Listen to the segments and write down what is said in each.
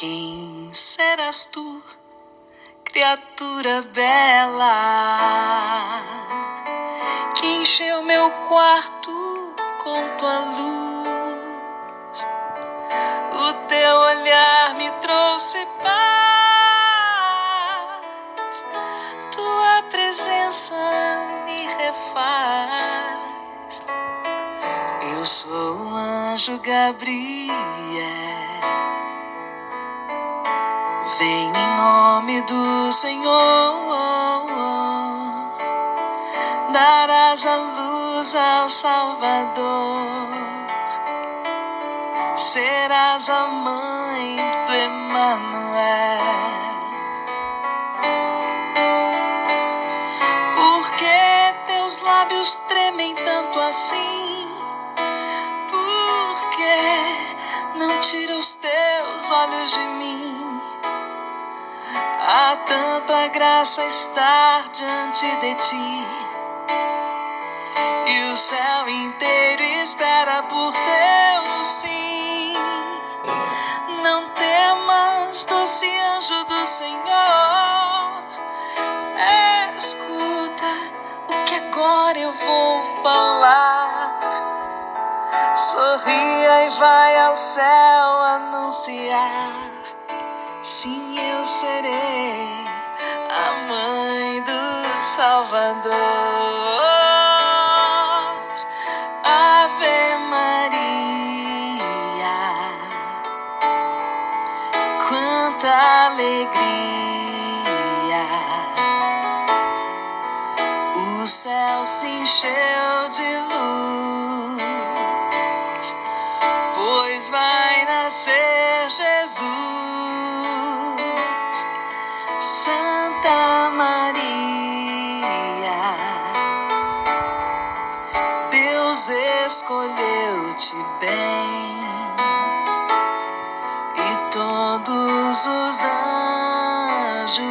Quem serás tu, criatura bela, que encheu meu quarto com tua luz? O teu olhar me trouxe paz, tua presença me refaz. Eu sou o anjo Gabriel. Vem em nome do Senhor, darás a luz ao Salvador, serás a mãe do Emmanuel. Por que teus lábios tremem tanto assim? Tanta graça estar diante de ti. E o céu inteiro espera por teu sim. Não temas, doce anjo do Senhor. Escuta o que agora eu vou falar. Sorria e vai ao céu anunciar. Sim, eu serei a mãe do Salvador. Ave Maria, quanta alegria! O céu se encheu de luz, pois vai nascer Jesus. Escolheu-te bem e todos os anjos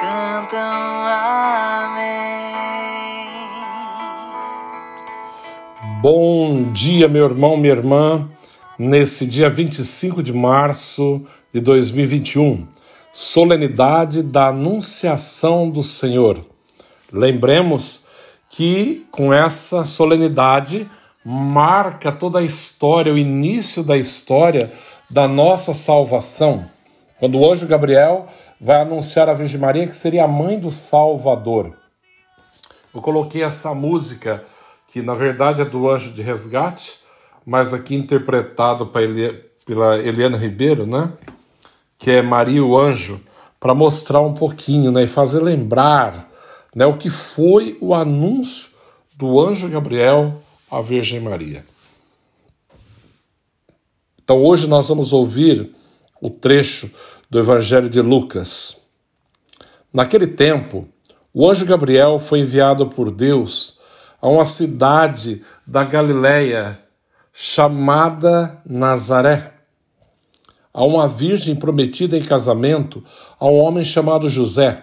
cantam Amém. Bom dia, meu irmão, minha irmã. Nesse dia 25 de março de 2021, solenidade da Anunciação do Senhor. Lembremos que com essa solenidade marca toda a história, o início da história da nossa salvação. Quando o anjo Gabriel vai anunciar a Virgem Maria que seria a mãe do Salvador. Eu coloquei essa música, que na verdade é do Anjo de Resgate, mas aqui interpretado pela Eliana Ribeiro, né? que é Maria o Anjo, para mostrar um pouquinho né, e fazer lembrar né, o que foi o anúncio do anjo Gabriel à Virgem Maria. Então hoje nós vamos ouvir o trecho do Evangelho de Lucas. Naquele tempo, o anjo Gabriel foi enviado por Deus a uma cidade da Galiléia chamada Nazaré a uma virgem prometida em casamento a um homem chamado José.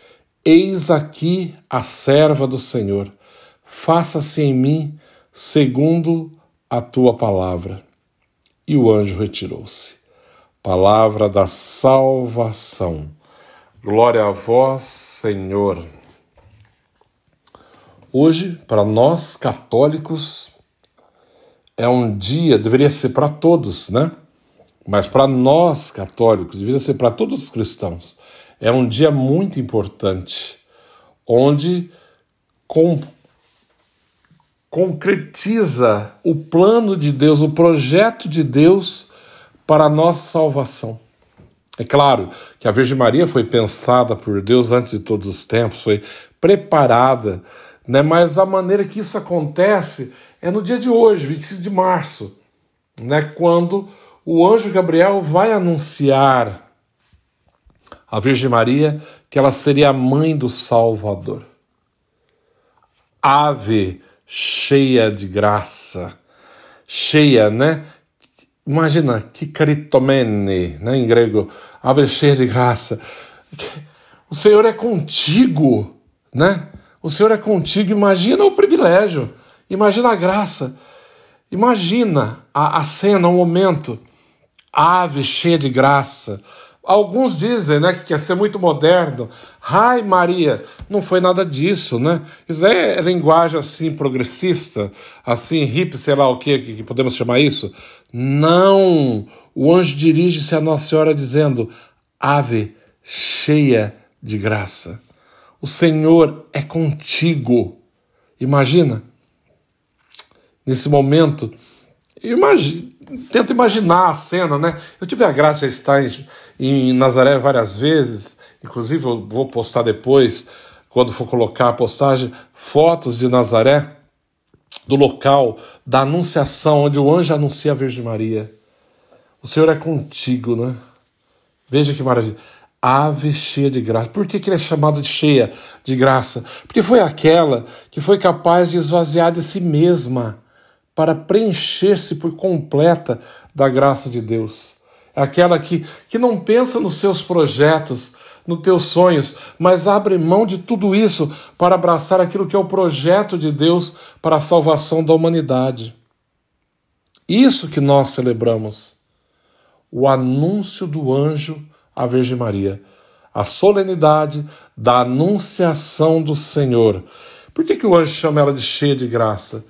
Eis aqui a serva do Senhor, faça-se em mim segundo a tua palavra. E o anjo retirou-se. Palavra da salvação. Glória a vós, Senhor. Hoje, para nós católicos, é um dia, deveria ser para todos, né? Mas para nós católicos, deveria ser para todos os cristãos, é um dia muito importante, onde com, concretiza o plano de Deus, o projeto de Deus para a nossa salvação. É claro que a Virgem Maria foi pensada por Deus antes de todos os tempos, foi preparada, né? mas a maneira que isso acontece é no dia de hoje, 25 de março, né? quando o anjo Gabriel vai anunciar a Virgem Maria que ela seria a mãe do Salvador. Ave cheia de graça, cheia, né? Imagina, que caritomene, né, em grego, ave cheia de graça. O Senhor é contigo, né? O Senhor é contigo. Imagina o privilégio, imagina a graça, imagina a, a cena, o momento. Ave cheia de graça, Alguns dizem né, que quer ser muito moderno. Ai, Maria, não foi nada disso, né? Isso é linguagem assim progressista, assim hippie, sei lá o que, que podemos chamar isso. Não! O anjo dirige-se a Nossa Senhora dizendo: Ave, cheia de graça. O Senhor é contigo. Imagina, nesse momento, imagina, tenta imaginar a cena, né? Eu tive a graça de estar em em Nazaré várias vezes, inclusive eu vou postar depois, quando for colocar a postagem, fotos de Nazaré, do local da anunciação, onde o anjo anuncia a Virgem Maria. O Senhor é contigo, né? Veja que maravilha. Ave cheia de graça. Por que, que ele é chamado de cheia de graça? Porque foi aquela que foi capaz de esvaziar de si mesma para preencher-se por completa da graça de Deus. Aquela que, que não pensa nos seus projetos, nos teus sonhos, mas abre mão de tudo isso para abraçar aquilo que é o projeto de Deus para a salvação da humanidade. Isso que nós celebramos. O anúncio do anjo à Virgem Maria. A solenidade da anunciação do Senhor. Por que, que o anjo chama ela de cheia de graça?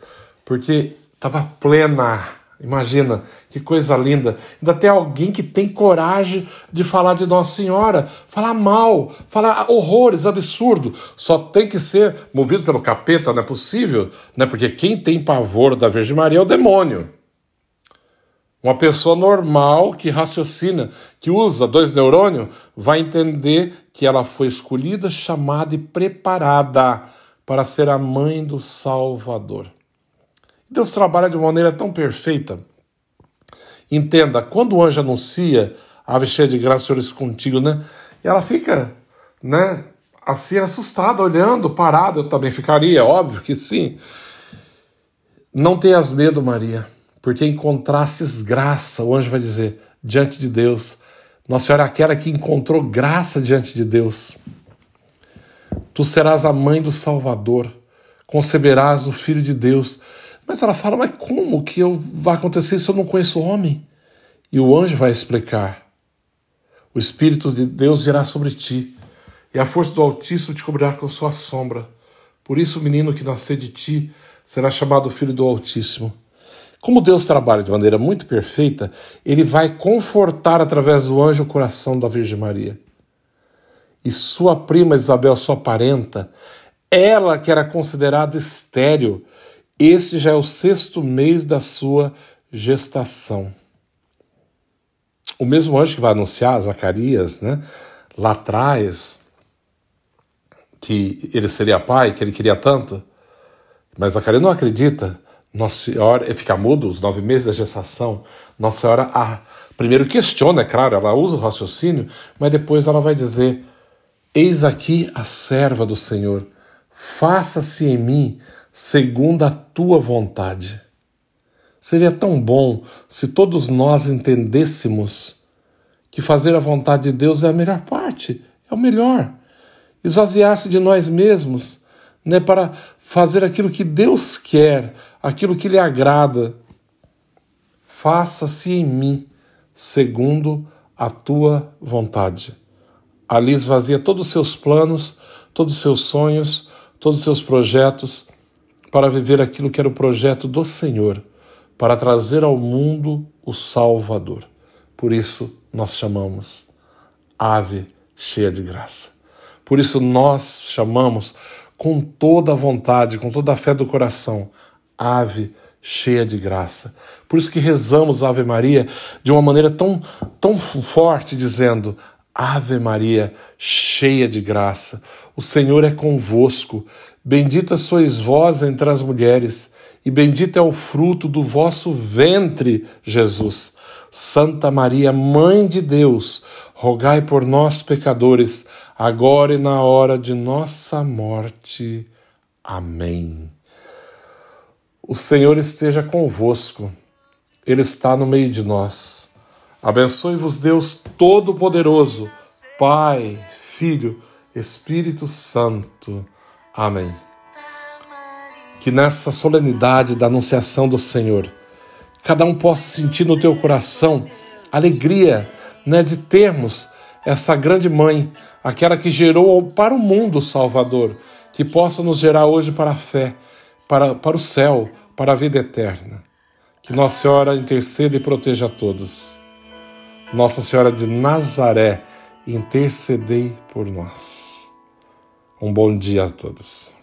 Porque estava plena Imagina que coisa linda. Ainda tem alguém que tem coragem de falar de Nossa Senhora, falar mal, falar horrores, absurdo. Só tem que ser movido pelo capeta, não é possível, né? Porque quem tem pavor da Virgem Maria é o demônio. Uma pessoa normal que raciocina, que usa dois neurônios, vai entender que ela foi escolhida, chamada e preparada para ser a mãe do Salvador. Deus trabalha de uma maneira tão perfeita. Entenda, quando o anjo anuncia a ave cheia de graça, Senhor, é contigo, né? E ela fica, né, assim, assustada, olhando, parada. Eu também ficaria, óbvio que sim. Não tenhas medo, Maria, porque encontrastes graça, o anjo vai dizer, diante de Deus. Nossa Senhora é aquela que encontrou graça diante de Deus. Tu serás a mãe do Salvador, conceberás o Filho de Deus. Mas ela fala: Mas como que eu, vai acontecer se eu não conheço o homem? E o anjo vai explicar: O Espírito de Deus virá sobre ti, e a força do Altíssimo te cobrirá com sua sombra. Por isso, o menino que nascer de ti será chamado Filho do Altíssimo. Como Deus trabalha de maneira muito perfeita, ele vai confortar através do anjo o coração da Virgem Maria. E sua prima Isabel, sua parenta, ela que era considerada estéril, este já é o sexto mês da sua gestação. O mesmo anjo que vai anunciar Zacarias, né, lá atrás, que ele seria pai, que ele queria tanto, mas Zacarias não acredita. Nossa Senhora, fica mudo os nove meses da gestação. Nossa Senhora, ah, primeiro questiona, é claro, ela usa o raciocínio, mas depois ela vai dizer: Eis aqui a serva do Senhor, faça-se em mim segundo a tua vontade. Seria tão bom se todos nós entendêssemos que fazer a vontade de Deus é a melhor parte, é o melhor. Esvaziar-se de nós mesmos, né, para fazer aquilo que Deus quer, aquilo que lhe agrada. Faça-se em mim segundo a tua vontade. Ali esvazia todos os seus planos, todos os seus sonhos, todos os seus projetos para viver aquilo que era o projeto do Senhor para trazer ao mundo o Salvador. Por isso nós chamamos ave cheia de graça. Por isso nós chamamos com toda a vontade, com toda a fé do coração, ave cheia de graça. Por isso que rezamos Ave Maria de uma maneira tão, tão forte, dizendo: Ave Maria, cheia de graça, o Senhor é convosco. Bendita sois vós entre as mulheres e bendito é o fruto do vosso ventre, Jesus. Santa Maria, Mãe de Deus, rogai por nós, pecadores, agora e na hora de nossa morte. Amém. O Senhor esteja convosco, Ele está no meio de nós. Abençoe-vos, Deus Todo-Poderoso, Pai, Filho, Espírito Santo. Amém que nessa solenidade da anunciação do Senhor, cada um possa sentir no teu coração alegria né, de termos essa grande mãe, aquela que gerou para o mundo o Salvador, que possa nos gerar hoje para a fé, para, para o céu, para a vida eterna. Que Nossa Senhora interceda e proteja a todos. Nossa Senhora de Nazaré, intercedei por nós. Um bom dia a todos.